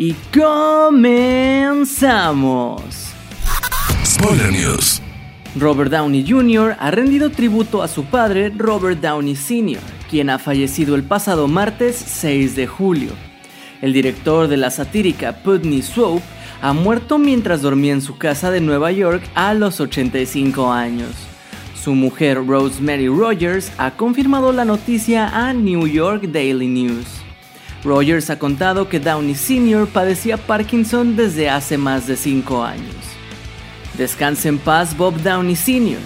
y comenzamos. Spoiler News. Robert Downey Jr. ha rendido tributo a su padre, Robert Downey Sr., quien ha fallecido el pasado martes 6 de julio. El director de la satírica Putney Swope ha muerto mientras dormía en su casa de Nueva York a los 85 años. Su mujer Rosemary Rogers ha confirmado la noticia a New York Daily News. Rogers ha contado que Downey Sr. padecía Parkinson desde hace más de 5 años. Descanse en paz Bob Downey Sr.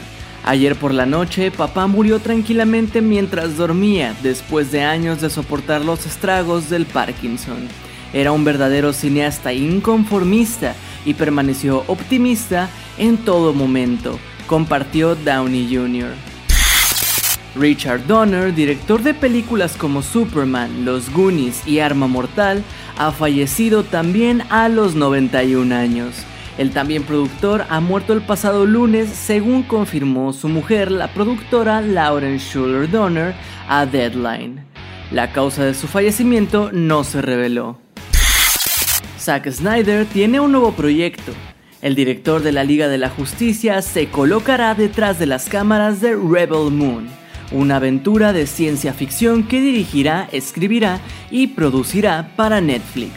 Ayer por la noche, papá murió tranquilamente mientras dormía después de años de soportar los estragos del Parkinson. Era un verdadero cineasta inconformista y permaneció optimista en todo momento, compartió Downey Jr. Richard Donner, director de películas como Superman, Los Goonies y Arma Mortal, ha fallecido también a los 91 años. El también productor ha muerto el pasado lunes según confirmó su mujer, la productora Lauren Schuller Donner, a Deadline. La causa de su fallecimiento no se reveló. Zack Snyder tiene un nuevo proyecto. El director de la Liga de la Justicia se colocará detrás de las cámaras de Rebel Moon, una aventura de ciencia ficción que dirigirá, escribirá y producirá para Netflix.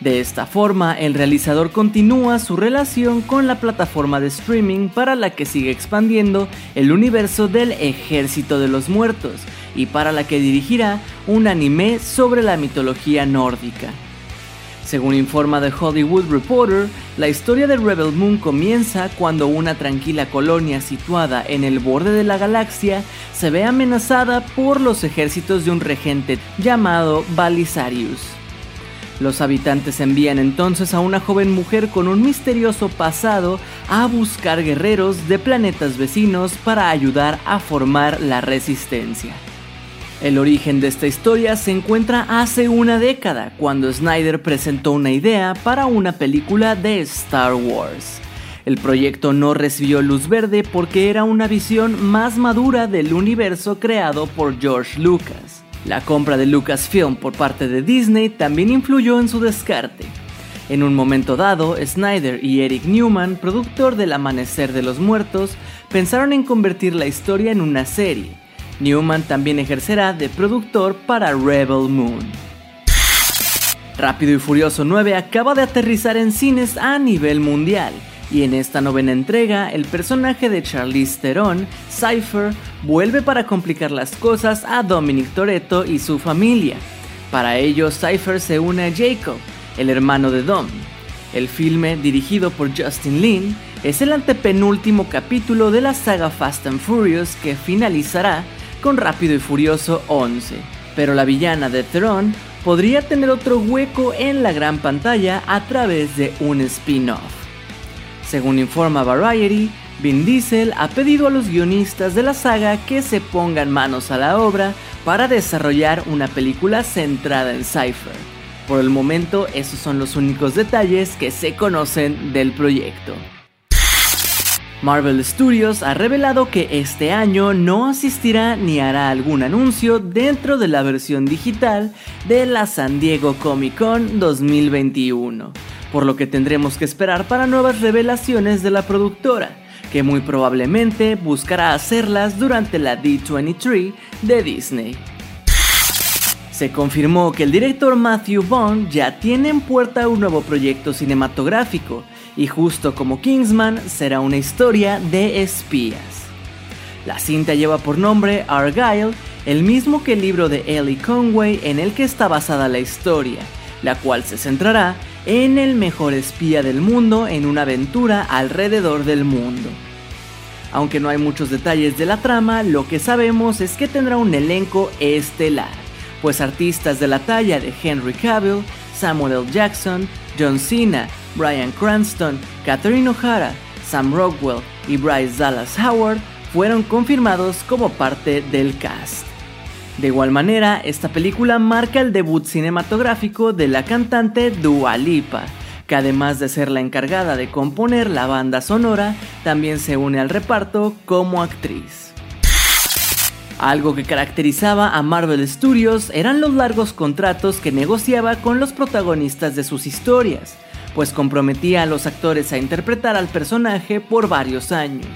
De esta forma, el realizador continúa su relación con la plataforma de streaming para la que sigue expandiendo el universo del Ejército de los Muertos y para la que dirigirá un anime sobre la mitología nórdica. Según informa The Hollywood Reporter, la historia de Rebel Moon comienza cuando una tranquila colonia situada en el borde de la galaxia se ve amenazada por los ejércitos de un regente llamado Balisarius. Los habitantes envían entonces a una joven mujer con un misterioso pasado a buscar guerreros de planetas vecinos para ayudar a formar la resistencia. El origen de esta historia se encuentra hace una década, cuando Snyder presentó una idea para una película de Star Wars. El proyecto no recibió luz verde porque era una visión más madura del universo creado por George Lucas. La compra de Lucasfilm por parte de Disney también influyó en su descarte. En un momento dado, Snyder y Eric Newman, productor del Amanecer de los Muertos, pensaron en convertir la historia en una serie, Newman también ejercerá de productor para Rebel Moon. Rápido y Furioso 9 acaba de aterrizar en cines a nivel mundial, y en esta novena entrega el personaje de Charlize Theron, Cypher, vuelve para complicar las cosas a Dominic Toretto y su familia. Para ello, Cypher se une a Jacob, el hermano de Dom. El filme, dirigido por Justin Lin, es el antepenúltimo capítulo de la saga Fast and Furious que finalizará con Rápido y Furioso 11, pero la villana de Tron podría tener otro hueco en la gran pantalla a través de un spin-off. Según informa Variety, Vin Diesel ha pedido a los guionistas de la saga que se pongan manos a la obra para desarrollar una película centrada en Cypher. Por el momento, esos son los únicos detalles que se conocen del proyecto. Marvel Studios ha revelado que este año no asistirá ni hará algún anuncio dentro de la versión digital de la San Diego Comic Con 2021, por lo que tendremos que esperar para nuevas revelaciones de la productora, que muy probablemente buscará hacerlas durante la D23 de Disney. Se confirmó que el director Matthew Bond ya tiene en puerta un nuevo proyecto cinematográfico, y justo como Kingsman será una historia de espías. La cinta lleva por nombre Argyle, el mismo que el libro de Ellie Conway en el que está basada la historia, la cual se centrará en el mejor espía del mundo en una aventura alrededor del mundo. Aunque no hay muchos detalles de la trama, lo que sabemos es que tendrá un elenco estelar, pues artistas de la talla de Henry Cavill, Samuel L. Jackson, John Cena, Brian Cranston, Catherine O'Hara, Sam Rockwell y Bryce Dallas Howard fueron confirmados como parte del cast. De igual manera, esta película marca el debut cinematográfico de la cantante Dua Lipa, que además de ser la encargada de componer la banda sonora, también se une al reparto como actriz. Algo que caracterizaba a Marvel Studios eran los largos contratos que negociaba con los protagonistas de sus historias, pues comprometía a los actores a interpretar al personaje por varios años.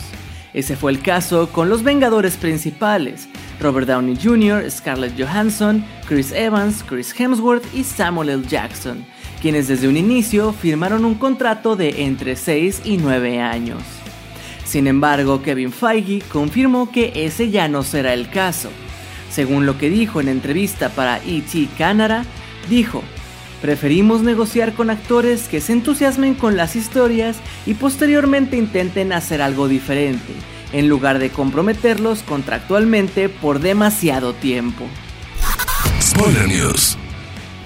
Ese fue el caso con los Vengadores principales, Robert Downey Jr., Scarlett Johansson, Chris Evans, Chris Hemsworth y Samuel L. Jackson, quienes desde un inicio firmaron un contrato de entre 6 y 9 años. Sin embargo, Kevin Feige confirmó que ese ya no será el caso. Según lo que dijo en entrevista para ET Canada, dijo, Preferimos negociar con actores que se entusiasmen con las historias y posteriormente intenten hacer algo diferente, en lugar de comprometerlos contractualmente por demasiado tiempo. Spoiler News.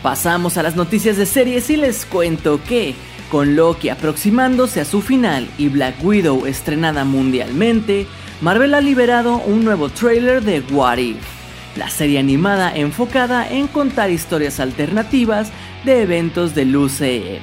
Pasamos a las noticias de series y les cuento que, con Loki aproximándose a su final y Black Widow estrenada mundialmente, Marvel ha liberado un nuevo trailer de What If, la serie animada enfocada en contar historias alternativas de eventos del UCM.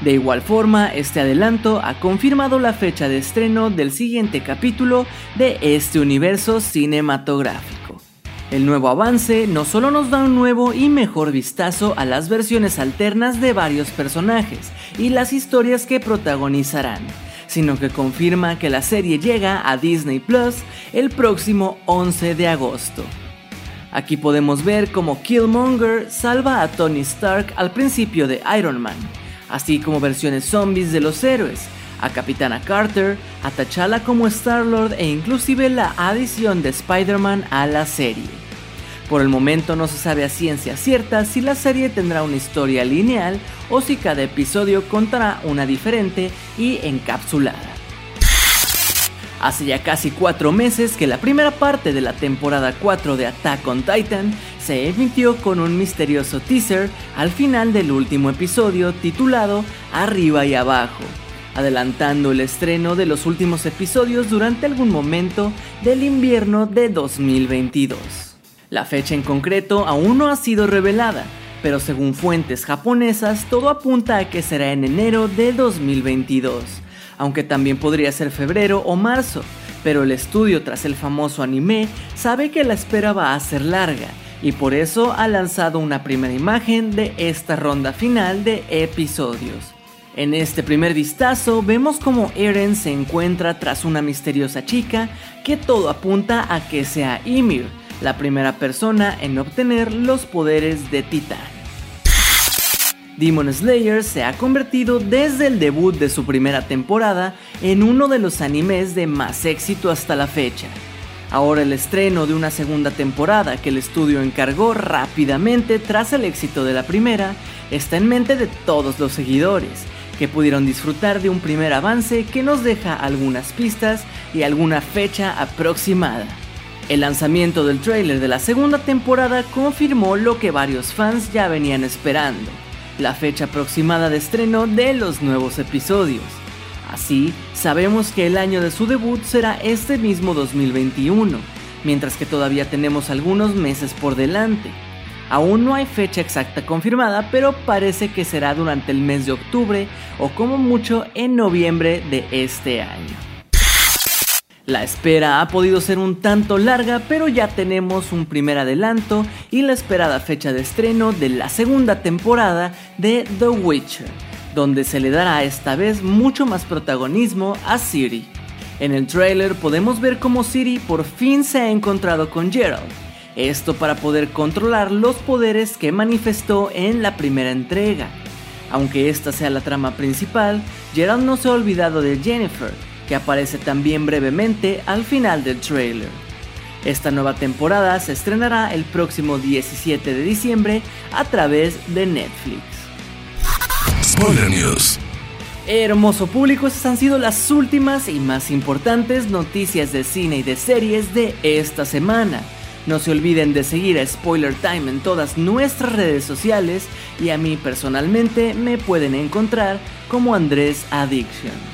De igual forma, este adelanto ha confirmado la fecha de estreno del siguiente capítulo de este universo cinematográfico. El nuevo avance no solo nos da un nuevo y mejor vistazo a las versiones alternas de varios personajes y las historias que protagonizarán, sino que confirma que la serie llega a Disney Plus el próximo 11 de agosto. Aquí podemos ver cómo Killmonger salva a Tony Stark al principio de Iron Man, así como versiones zombies de los héroes, a Capitana Carter, a T'Challa como Star-Lord e inclusive la adición de Spider-Man a la serie. Por el momento no se sabe a ciencia cierta si la serie tendrá una historia lineal o si cada episodio contará una diferente y encapsulada. Hace ya casi cuatro meses que la primera parte de la temporada 4 de Attack on Titan se emitió con un misterioso teaser al final del último episodio titulado Arriba y Abajo, adelantando el estreno de los últimos episodios durante algún momento del invierno de 2022. La fecha en concreto aún no ha sido revelada, pero según fuentes japonesas todo apunta a que será en enero de 2022 aunque también podría ser febrero o marzo, pero el estudio tras el famoso anime sabe que la espera va a ser larga y por eso ha lanzado una primera imagen de esta ronda final de episodios. En este primer vistazo vemos como Eren se encuentra tras una misteriosa chica que todo apunta a que sea Ymir, la primera persona en obtener los poderes de Titán. Demon Slayer se ha convertido desde el debut de su primera temporada en uno de los animes de más éxito hasta la fecha. Ahora el estreno de una segunda temporada que el estudio encargó rápidamente tras el éxito de la primera está en mente de todos los seguidores, que pudieron disfrutar de un primer avance que nos deja algunas pistas y alguna fecha aproximada. El lanzamiento del tráiler de la segunda temporada confirmó lo que varios fans ya venían esperando la fecha aproximada de estreno de los nuevos episodios. Así, sabemos que el año de su debut será este mismo 2021, mientras que todavía tenemos algunos meses por delante. Aún no hay fecha exacta confirmada, pero parece que será durante el mes de octubre o como mucho en noviembre de este año. La espera ha podido ser un tanto larga, pero ya tenemos un primer adelanto y la esperada fecha de estreno de la segunda temporada de The Witcher, donde se le dará esta vez mucho más protagonismo a Ciri. En el trailer podemos ver cómo Ciri por fin se ha encontrado con Geralt, esto para poder controlar los poderes que manifestó en la primera entrega. Aunque esta sea la trama principal, Geralt no se ha olvidado de Jennifer, que aparece también brevemente al final del trailer. Esta nueva temporada se estrenará el próximo 17 de diciembre a través de Netflix. Spoiler News. Hermoso público, estas han sido las últimas y más importantes noticias de cine y de series de esta semana. No se olviden de seguir a Spoiler Time en todas nuestras redes sociales y a mí personalmente me pueden encontrar como Andrés Addiction.